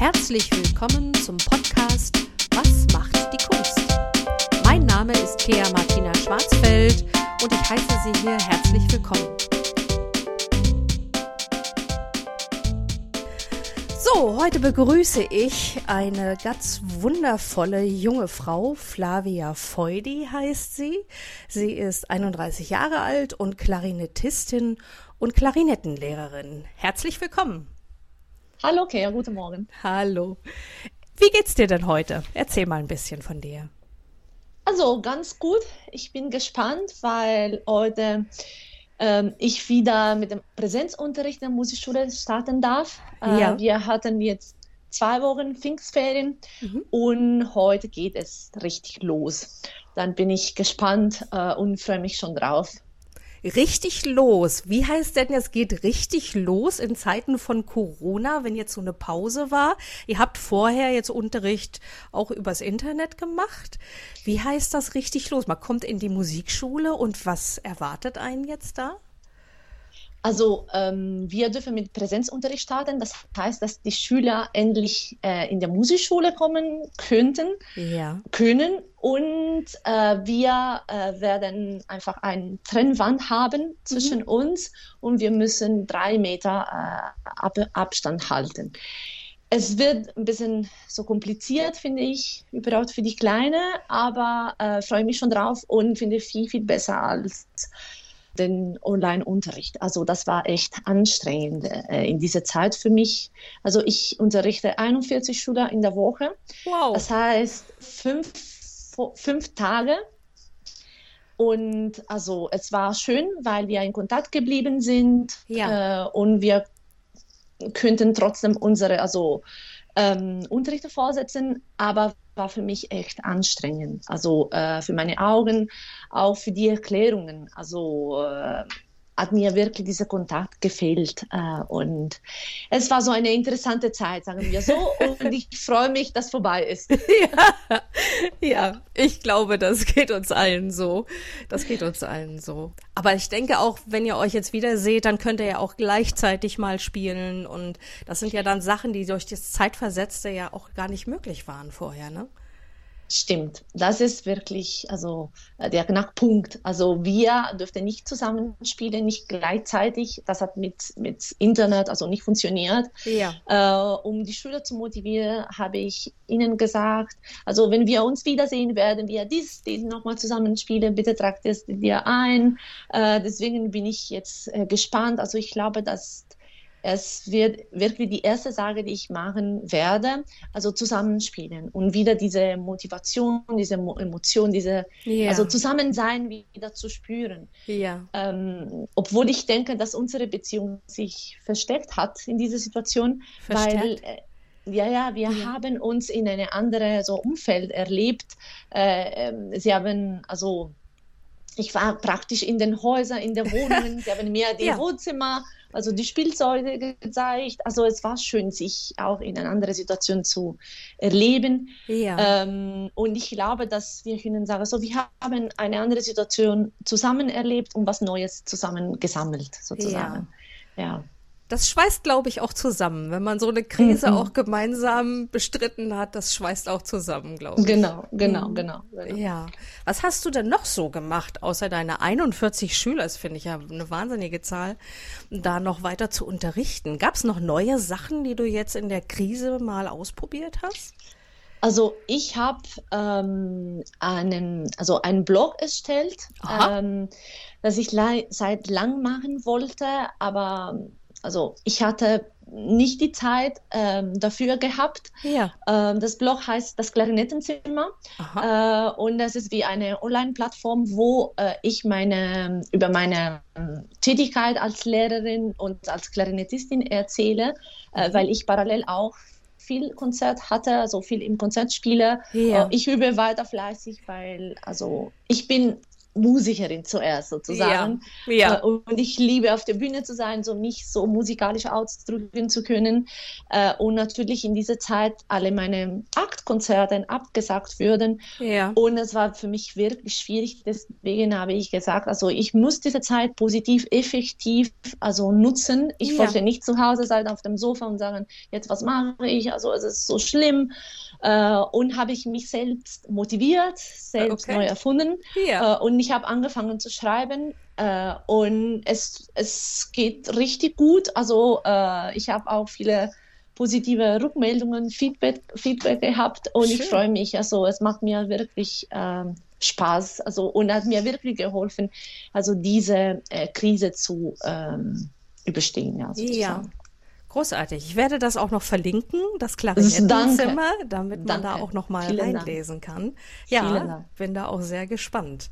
Herzlich willkommen zum Podcast Was macht die Kunst? Mein Name ist Thea Martina Schwarzfeld und ich heiße Sie hier herzlich willkommen. So, heute begrüße ich eine ganz wundervolle junge Frau. Flavia Feudi heißt sie. Sie ist 31 Jahre alt und Klarinettistin und Klarinettenlehrerin. Herzlich willkommen. Hallo, Kea, guten Morgen. Hallo. Wie geht's dir denn heute? Erzähl mal ein bisschen von dir. Also ganz gut. Ich bin gespannt, weil heute ähm, ich wieder mit dem Präsenzunterricht in der Musikschule starten darf. Äh, ja. Wir hatten jetzt zwei Wochen Pfingstferien mhm. und heute geht es richtig los. Dann bin ich gespannt äh, und freue mich schon drauf richtig los. Wie heißt denn, es geht richtig los in Zeiten von Corona, wenn jetzt so eine Pause war? Ihr habt vorher jetzt Unterricht auch übers Internet gemacht. Wie heißt das richtig los? Man kommt in die Musikschule und was erwartet einen jetzt da? Also ähm, wir dürfen mit Präsenzunterricht starten. Das heißt, dass die Schüler endlich äh, in der Musikschule kommen könnten, ja. können. Und äh, wir äh, werden einfach eine Trennwand haben zwischen mhm. uns und wir müssen drei Meter äh, Ab Abstand halten. Es wird ein bisschen so kompliziert, finde ich, überhaupt für die Kleine, aber äh, freue mich schon drauf und finde viel, viel besser als den Online-Unterricht. Also das war echt anstrengend äh, in dieser Zeit für mich. Also ich unterrichte 41 Schüler in der Woche. Wow. Das heißt fünf, fünf Tage. Und also es war schön, weil wir in Kontakt geblieben sind ja. äh, und wir könnten trotzdem unsere also ähm, Unterrichte vorsetzen, aber war für mich echt anstrengend. Also äh, für meine Augen, auch für die Erklärungen. Also äh, hat mir wirklich dieser Kontakt gefehlt. Äh, und es war so eine interessante Zeit, sagen wir so. Und ich freue mich, dass vorbei ist. ja, ja, ich glaube, das geht uns allen so. Das geht uns allen so. Aber ich denke auch, wenn ihr euch jetzt wieder seht, dann könnt ihr ja auch gleichzeitig mal spielen. Und das sind ja dann Sachen, die durch das Zeitversetzte ja auch gar nicht möglich waren vorher, ne? Stimmt, das ist wirklich also äh, der Knackpunkt. Also wir dürften nicht zusammenspielen, nicht gleichzeitig. Das hat mit, mit Internet also nicht funktioniert. Ja. Äh, um die Schüler zu motivieren, habe ich ihnen gesagt, also wenn wir uns wiedersehen, werden wir dies, dies nochmal zusammenspielen. Bitte tragt es dir ein. Äh, deswegen bin ich jetzt äh, gespannt. Also ich glaube, dass es wird wirklich die erste Sache, die ich machen werde, also zusammenspielen und wieder diese Motivation, diese Emotion, diese ja. also Zusammensein wieder zu spüren. Ja. Ähm, obwohl ich denke, dass unsere Beziehung sich versteckt hat in dieser Situation, versteckt. weil äh, ja, ja, wir ja. haben uns in eine andere so Umfeld erlebt. Äh, ähm, sie haben also ich war praktisch in den Häusern, in den Wohnungen, sie haben mir die ja. Wohnzimmer also die Spielzeuge gezeigt. Also es war schön, sich auch in einer anderen Situation zu erleben. Ja. Ähm, und ich glaube, dass wir können sagen, so wir haben eine andere Situation zusammen erlebt und was Neues zusammen gesammelt, sozusagen. Ja. ja das schweißt, glaube ich, auch zusammen. Wenn man so eine Krise mhm. auch gemeinsam bestritten hat, das schweißt auch zusammen, glaube ich. Genau, genau, mhm. genau, genau, Ja. Was hast du denn noch so gemacht, außer deine 41 Schüler, das finde ich ja eine wahnsinnige Zahl, da noch weiter zu unterrichten? Gab es noch neue Sachen, die du jetzt in der Krise mal ausprobiert hast? Also ich habe ähm, einen, also einen Blog erstellt, ähm, das ich seit lang machen wollte, aber also ich hatte nicht die Zeit ähm, dafür gehabt. Ja. Ähm, das Blog heißt das Klarinettenzimmer äh, und das ist wie eine Online-Plattform, wo äh, ich meine über meine äh, Tätigkeit als Lehrerin und als Klarinettistin erzähle, äh, mhm. weil ich parallel auch viel Konzert hatte, also viel im Konzert spiele. Ja. Äh, ich übe weiter fleißig, weil also ich bin Musikerin zuerst sozusagen. Ja. ja. Äh, und ich liebe auf der Bühne zu sein, so mich so musikalisch ausdrücken zu können. Äh, und natürlich in dieser Zeit alle meine Aktkonzerte abgesagt würden. Ja. Und es war für mich wirklich schwierig. Deswegen habe ich gesagt, also ich muss diese Zeit positiv, effektiv also nutzen. Ich wollte nicht zu Hause sein auf dem Sofa und sagen, jetzt was mache ich? Also es ist so schlimm. Äh, und habe ich mich selbst motiviert, selbst okay. neu erfunden. Ja. Äh, und ich habe angefangen zu schreiben äh, und es, es geht richtig gut. Also äh, ich habe auch viele positive Rückmeldungen, Feedback, Feedback gehabt und Schön. ich freue mich. Also es macht mir wirklich ähm, Spaß also, und hat mir wirklich geholfen, also diese äh, Krise zu ähm, überstehen. Ja, ja, Großartig. Ich werde das auch noch verlinken, das Klarinettenzimmer, damit man Danke. da auch noch mal Vielen reinlesen kann. Ja, bin da auch sehr gespannt.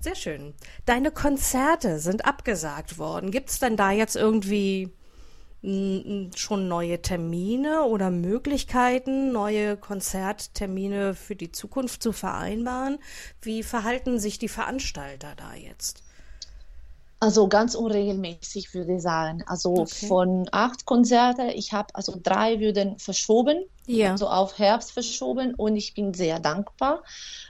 Sehr schön. Deine Konzerte sind abgesagt worden. Gibt es denn da jetzt irgendwie schon neue Termine oder Möglichkeiten, neue Konzerttermine für die Zukunft zu vereinbaren? Wie verhalten sich die Veranstalter da jetzt? Also ganz unregelmäßig würde ich sagen. Also okay. von acht Konzerte, ich habe also drei würden verschoben, ja. also auf Herbst verschoben und ich bin sehr dankbar.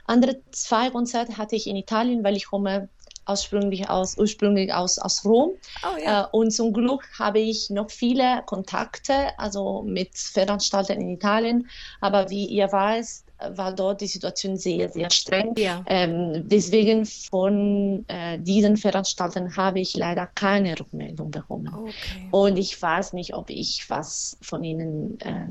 Andere zwei Konzerte hatte ich in Italien, weil ich komme ursprünglich aus, ursprünglich aus, aus Rom. Oh, ja. äh, und zum Glück habe ich noch viele Kontakte, also mit Veranstaltern in Italien. Aber wie ihr weißt, war dort die Situation sehr, sehr streng. Ja. Ähm, deswegen von äh, diesen Veranstaltern habe ich leider keine Rückmeldung bekommen. Okay. Und ich weiß nicht, ob ich was von ihnen äh,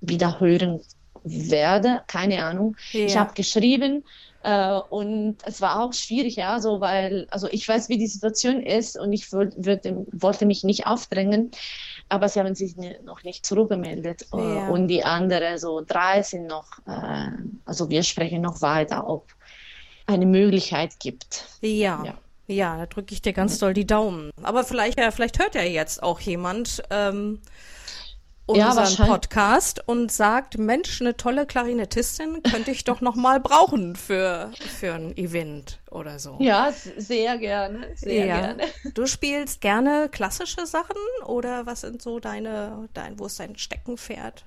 wieder hören werde. Keine Ahnung. Ja. Ich habe geschrieben, äh, und es war auch schwierig, ja, so, weil, also ich weiß, wie die Situation ist und ich würd, würd, wollte mich nicht aufdrängen, aber sie haben sich noch nicht zurückgemeldet. Äh, ja. Und die anderen, so drei sind noch, äh, also wir sprechen noch weiter, ob eine Möglichkeit gibt. Ja. ja. Ja, da drücke ich dir ganz doll die Daumen. Aber vielleicht, ja, vielleicht hört ja jetzt auch jemand, ähm, unseren ja, Podcast und sagt, Mensch, eine tolle Klarinettistin könnte ich doch noch mal brauchen für, für ein Event oder so. Ja, sehr gerne, sehr ja. gerne. Du spielst gerne klassische Sachen oder was sind so deine, dein, wo ist dein Steckenpferd?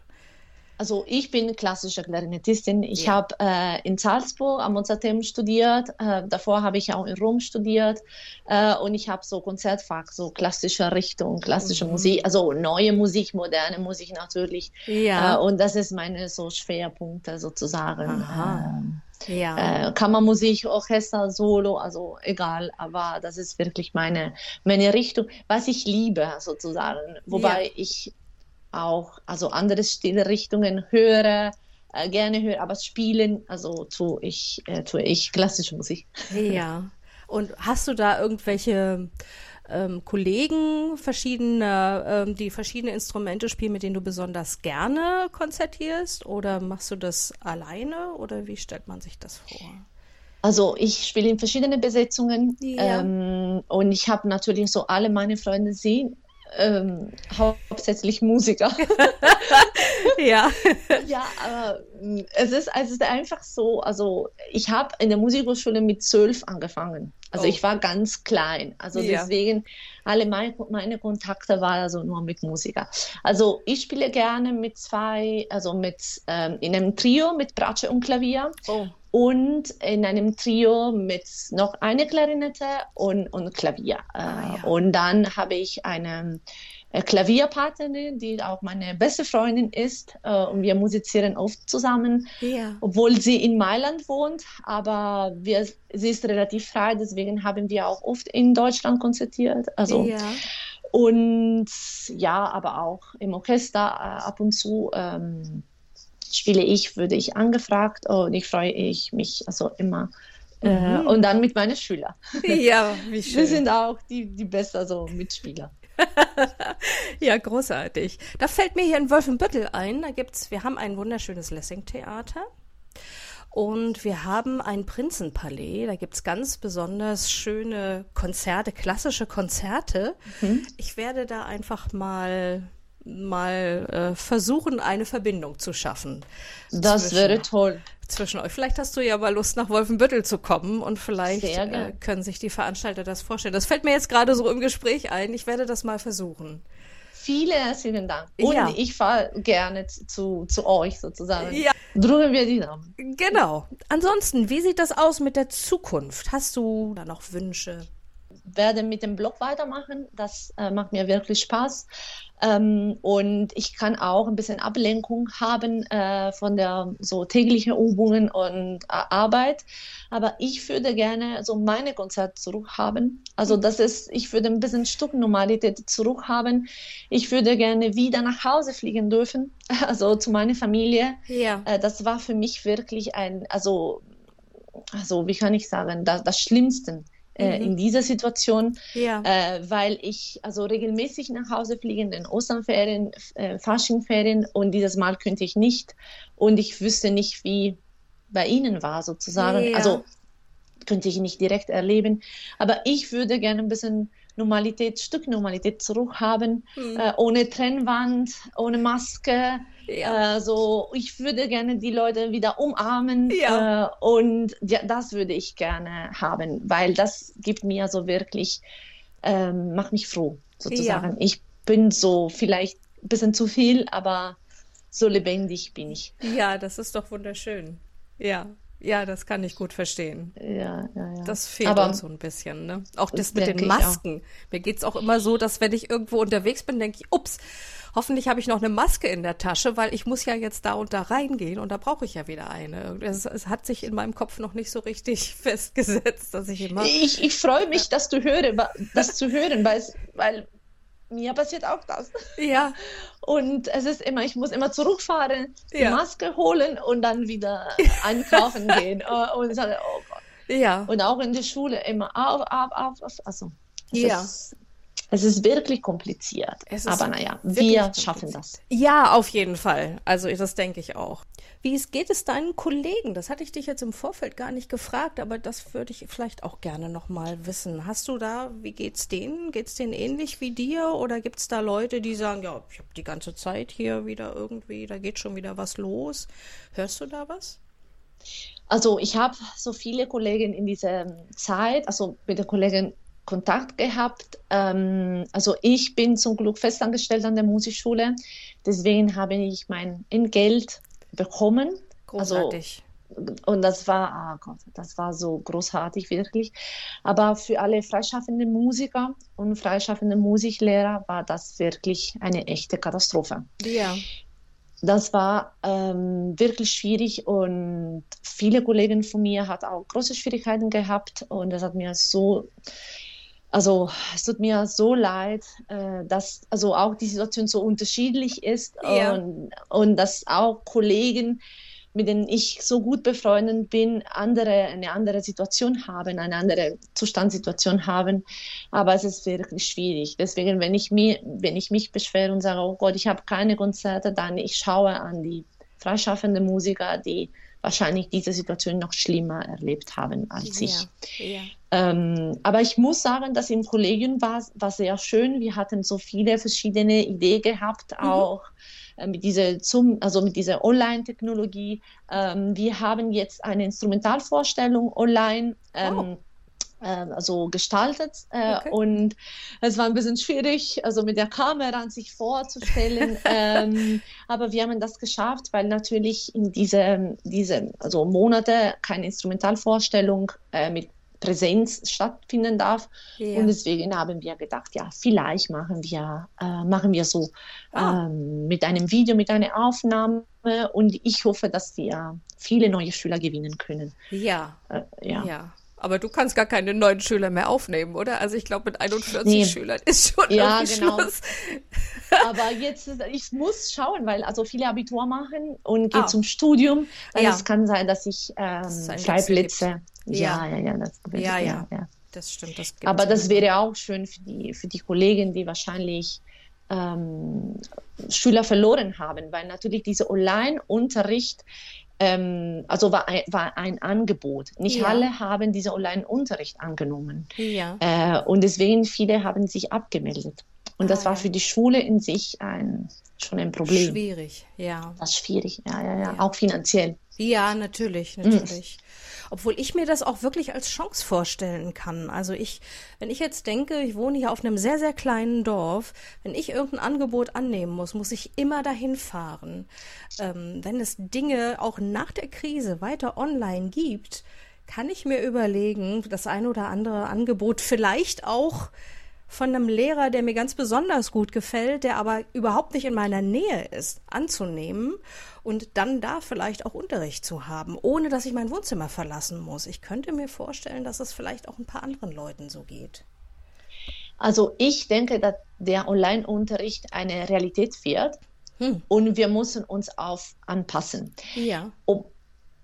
Also ich bin klassische Klarinettistin. Ich ja. habe äh, in Salzburg am Mozarteum studiert. Äh, davor habe ich auch in Rom studiert. Äh, und ich habe so Konzertfach, so klassische Richtung, klassische mhm. Musik, also neue Musik, moderne Musik natürlich. Ja. Äh, und das ist meine so Schwerpunkte sozusagen. Aha. Ähm, ja. Äh, Kammermusik, Orchester, Solo, also egal, aber das ist wirklich meine, meine Richtung, was ich liebe sozusagen. Wobei ja. ich auch also andere Stilrichtungen höre, äh, gerne höre, aber spielen, also tue ich, äh, tue ich klassische Musik. Ja. Und hast du da irgendwelche ähm, Kollegen, verschiedene, ähm, die verschiedene Instrumente spielen, mit denen du besonders gerne konzertierst? Oder machst du das alleine? Oder wie stellt man sich das vor? Also ich spiele in verschiedenen Besetzungen ja. ähm, und ich habe natürlich so alle meine Freunde sehen ähm, hauptsächlich Musiker. ja. Ja, aber mm, es ist, es ist einfach so, also ich habe in der Musikhochschule mit zwölf angefangen. Also oh. ich war ganz klein. Also ja. deswegen, alle meine, meine Kontakte waren also nur mit Musiker. Also ich spiele gerne mit zwei, also mit ähm, in einem Trio mit Bratsche und Klavier. Oh und in einem Trio mit noch eine Klarinette und, und Klavier. Ah, ja. Und dann habe ich eine äh, Klavierpartnerin, die auch meine beste Freundin ist. Äh, und wir musizieren oft zusammen, ja. obwohl sie in Mailand wohnt. Aber wir, sie ist relativ frei, deswegen haben wir auch oft in Deutschland konzertiert. Also, ja. Und ja, aber auch im Orchester äh, ab und zu. Ähm, spiele ich, würde ich angefragt und ich freue ich mich also immer. Äh, mhm. und dann mit meinen Schülern. Ja, wie schön. Wir sind auch die, die besten so Mitspieler. ja, großartig. Da fällt mir hier in Wolfenbüttel ein. Da gibt's, wir haben ein wunderschönes Lessing-Theater. Und wir haben ein Prinzenpalais. Da gibt es ganz besonders schöne Konzerte, klassische Konzerte. Mhm. Ich werde da einfach mal mal äh, versuchen, eine Verbindung zu schaffen. Das zwischen, wäre toll. zwischen euch. Vielleicht hast du ja mal Lust, nach Wolfenbüttel zu kommen und vielleicht äh, können sich die Veranstalter das vorstellen. Das fällt mir jetzt gerade so im Gespräch ein. Ich werde das mal versuchen. Vielen herzlichen Dank. Und ja. ich fahre gerne zu, zu euch sozusagen. Ja. Drücken wir die Daumen. Genau. Ansonsten, wie sieht das aus mit der Zukunft? Hast du da noch Wünsche? Werde mit dem Blog weitermachen. Das äh, macht mir wirklich Spaß. Ähm, und ich kann auch ein bisschen Ablenkung haben äh, von der so täglichen Übungen und äh, Arbeit. Aber ich würde gerne so meine Konzerte zurückhaben. Also das ist, ich würde ein bisschen Stücknormalität zurückhaben. Ich würde gerne wieder nach Hause fliegen dürfen, also zu meiner Familie. Ja. Äh, das war für mich wirklich ein, also, also wie kann ich sagen, das, das Schlimmste äh, mhm. in dieser Situation, ja. äh, weil ich also regelmäßig nach Hause fliege in den Osternferien, äh, Faschingferien und dieses Mal könnte ich nicht und ich wüsste nicht, wie bei Ihnen war sozusagen. Ja. Also könnte ich nicht direkt erleben, aber ich würde gerne ein bisschen Normalität, Stück Normalität zurückhaben, mhm. äh, ohne Trennwand, ohne Maske. Ja. Äh, so, ich würde gerne die Leute wieder umarmen ja. äh, und ja, das würde ich gerne haben, weil das gibt mir so wirklich, ähm, macht mich froh sozusagen. Ich bin so vielleicht ein bisschen zu viel, aber so lebendig bin ich. Ja, das ist doch wunderschön. Ja. Ja, das kann ich gut verstehen. Ja, ja, ja. Das fehlt Aber uns so ein bisschen, ne? Auch das mit den Masken. Mir geht es auch immer so, dass wenn ich irgendwo unterwegs bin, denke ich, ups, hoffentlich habe ich noch eine Maske in der Tasche, weil ich muss ja jetzt da und da reingehen und da brauche ich ja wieder eine. Es, es, hat sich in meinem Kopf noch nicht so richtig festgesetzt, dass ich immer. Ich, ich freue mich, dass du höre, das zu hören, weil, weil mir passiert auch das. Ja. Und es ist immer, ich muss immer zurückfahren, die ja. Maske holen und dann wieder einkaufen gehen. Äh, und sage, oh Gott. Ja. Und auch in der Schule immer auf, auf, auf, auf. Also, ja. Ist, es ist wirklich kompliziert. Ist Aber naja, wir schaffen das. Ja, auf jeden Fall. Also das denke ich auch. Wie es geht es deinen Kollegen? Das hatte ich dich jetzt im Vorfeld gar nicht gefragt, aber das würde ich vielleicht auch gerne noch mal wissen. Hast du da, wie geht's denen? Geht's denen ähnlich wie dir oder gibt es da Leute, die sagen, ja, ich habe die ganze Zeit hier wieder irgendwie, da geht schon wieder was los? Hörst du da was? Also ich habe so viele Kollegen in dieser Zeit, also mit der Kollegin Kontakt gehabt. Ähm, also ich bin zum Glück festangestellt an der Musikschule, deswegen habe ich mein Entgelt bekommen. Also großartig. Also, und das war, oh Gott, das war so großartig wirklich. Aber für alle freischaffende Musiker und freischaffende Musiklehrer war das wirklich eine echte Katastrophe. Ja. Das war ähm, wirklich schwierig und viele Kollegen von mir hatten auch große Schwierigkeiten gehabt und das hat mir so also es tut mir so leid, äh, dass also auch die Situation so unterschiedlich ist ja. und, und dass auch Kollegen, mit denen ich so gut befreundet bin, andere, eine andere Situation haben, eine andere Zustandssituation haben. Aber es ist wirklich schwierig. Deswegen, wenn ich, mir, wenn ich mich beschwere und sage, oh Gott, ich habe keine Konzerte, dann ich schaue an die freischaffenden Musiker, die wahrscheinlich diese Situation noch schlimmer erlebt haben als ja, ich. Ja. Ähm, aber ich muss sagen, dass im Kollegium war, war sehr schön. Wir hatten so viele verschiedene Ideen gehabt, mhm. auch äh, mit dieser zum, also mit dieser Online-Technologie. Ähm, wir haben jetzt eine Instrumentalvorstellung online. Ähm, oh also gestaltet äh, okay. und es war ein bisschen schwierig, also mit der Kamera an sich vorzustellen, ähm, aber wir haben das geschafft, weil natürlich in diese, diese also Monate keine Instrumentalvorstellung äh, mit Präsenz stattfinden darf. Ja. Und deswegen haben wir gedacht, ja, vielleicht machen wir, äh, machen wir so ah. ähm, mit einem Video, mit einer Aufnahme. Und ich hoffe, dass wir viele neue Schüler gewinnen können. Ja. Äh, ja. ja. Aber du kannst gar keine neuen Schüler mehr aufnehmen, oder? Also ich glaube, mit 41 nee. Schülern ist schon ja, genau. Schluss. Aber jetzt, ich muss schauen, weil also viele Abitur machen und geht ah. zum Studium. Ja. es kann sein, dass ich ähm, Freiplätze. Ja, ja, ja, das, ja, ja, ja. Das stimmt. Das Aber das wäre auch schön für die, für die Kollegen, die wahrscheinlich ähm, Schüler verloren haben, weil natürlich dieser Online-Unterricht ähm, also war ein, war ein Angebot. Nicht ja. alle haben diesen Online-Unterricht angenommen. Ja. Äh, und deswegen viele haben sich abgemeldet. Und das ah, war für die Schule in sich ein, schon ein Problem. Schwierig, ja. Das ist schwierig, ja, ja, ja, ja. Auch finanziell. Ja, natürlich, natürlich. Mhm. Obwohl ich mir das auch wirklich als Chance vorstellen kann. Also ich, wenn ich jetzt denke, ich wohne hier auf einem sehr, sehr kleinen Dorf, wenn ich irgendein Angebot annehmen muss, muss ich immer dahin fahren. Ähm, wenn es Dinge auch nach der Krise weiter online gibt, kann ich mir überlegen, das ein oder andere Angebot vielleicht auch von einem Lehrer, der mir ganz besonders gut gefällt, der aber überhaupt nicht in meiner Nähe ist, anzunehmen und dann da vielleicht auch Unterricht zu haben, ohne dass ich mein Wohnzimmer verlassen muss. Ich könnte mir vorstellen, dass es vielleicht auch ein paar anderen Leuten so geht. Also ich denke, dass der Online-Unterricht eine Realität wird hm. und wir müssen uns auf anpassen. Ja.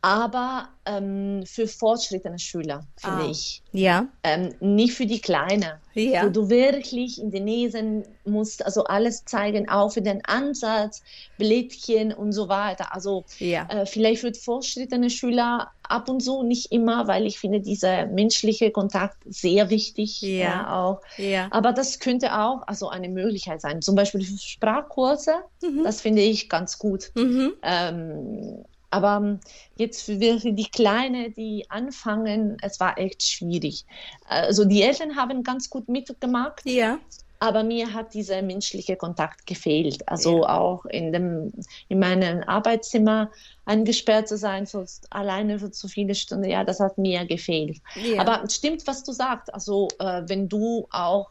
Aber ähm, für fortschrittene Schüler, finde ah. ich. Ja. Ähm, nicht für die Kleine. Ja. Wo du wirklich in den Näsen musst, also alles zeigen, auch für den Ansatz, Blättchen und so weiter. Also ja. äh, vielleicht für fortschrittene Schüler ab und zu, nicht immer, weil ich finde dieser menschliche Kontakt sehr wichtig. Ja. ja auch. Ja. Aber das könnte auch also eine Möglichkeit sein. Zum Beispiel für Sprachkurse, mhm. das finde ich ganz gut. Mhm. Ähm, aber ähm, jetzt für die Kleine, die anfangen, es war echt schwierig. Also die Eltern haben ganz gut mitgemacht. Ja. Aber mir hat dieser menschliche Kontakt gefehlt. Also ja. auch in, dem, in meinem Arbeitszimmer eingesperrt zu sein, so alleine für zu viele Stunden, ja, das hat mir gefehlt. Ja. Aber stimmt, was du sagst. Also äh, wenn du auch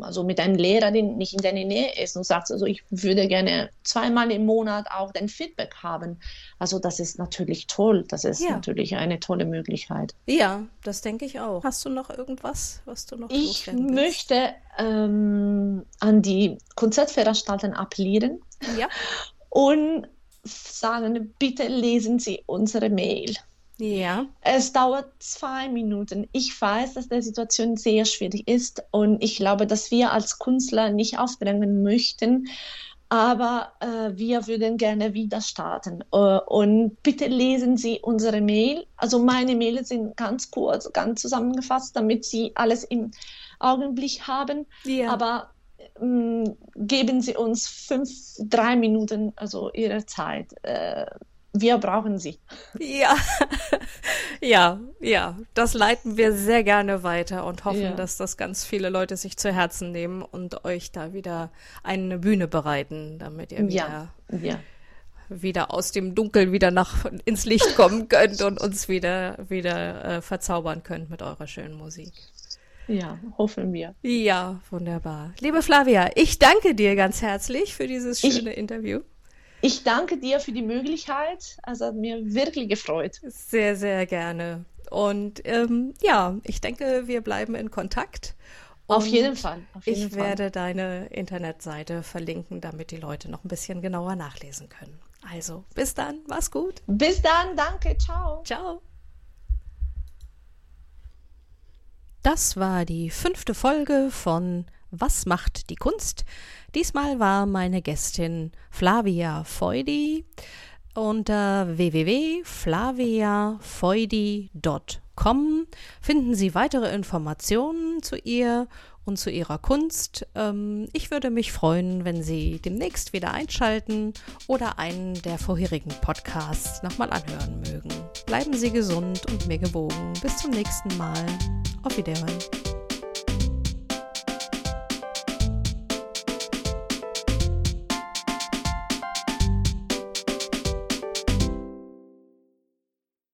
also mit einem Lehrer, der nicht in deiner Nähe ist und sagst, also ich würde gerne zweimal im Monat auch dein Feedback haben. Also das ist natürlich toll. Das ist ja. natürlich eine tolle Möglichkeit. Ja, das denke ich auch. Hast du noch irgendwas, was du noch Ich möchte ähm, an die Konzertveranstalter appellieren ja. und sagen, bitte lesen Sie unsere Mail. Ja. Es dauert zwei Minuten. Ich weiß, dass die Situation sehr schwierig ist und ich glaube, dass wir als Künstler nicht aufdrängen möchten, aber äh, wir würden gerne wieder starten. Äh, und bitte lesen Sie unsere Mail. Also meine Mails sind ganz kurz, ganz zusammengefasst, damit Sie alles im Augenblick haben. Ja. Aber ähm, geben Sie uns fünf, drei Minuten, also Ihre Zeit. Äh, wir brauchen sie. Ja, ja, ja. Das leiten wir sehr gerne weiter und hoffen, ja. dass das ganz viele Leute sich zu Herzen nehmen und euch da wieder eine Bühne bereiten, damit ihr wieder, ja. Ja. wieder aus dem Dunkel wieder nach ins Licht kommen könnt und uns wieder, wieder äh, verzaubern könnt mit eurer schönen Musik. Ja, hoffen wir. Ja, wunderbar. Liebe Flavia, ich danke dir ganz herzlich für dieses schöne ich, Interview. Ich danke dir für die Möglichkeit. Also hat mir wirklich gefreut. Sehr, sehr gerne. Und ähm, ja, ich denke, wir bleiben in Kontakt. Auf jeden Fall. Auf jeden ich Fall. werde deine Internetseite verlinken, damit die Leute noch ein bisschen genauer nachlesen können. Also, bis dann, mach's gut. Bis dann, danke, ciao. Ciao. Das war die fünfte Folge von Was macht die Kunst? Diesmal war meine Gästin Flavia Feudi unter www.flaviafeudi.com finden Sie weitere Informationen zu ihr und zu ihrer Kunst. Ähm, ich würde mich freuen, wenn Sie demnächst wieder einschalten oder einen der vorherigen Podcasts nochmal anhören mögen. Bleiben Sie gesund und mir gewogen. Bis zum nächsten Mal. Auf Wiederhören.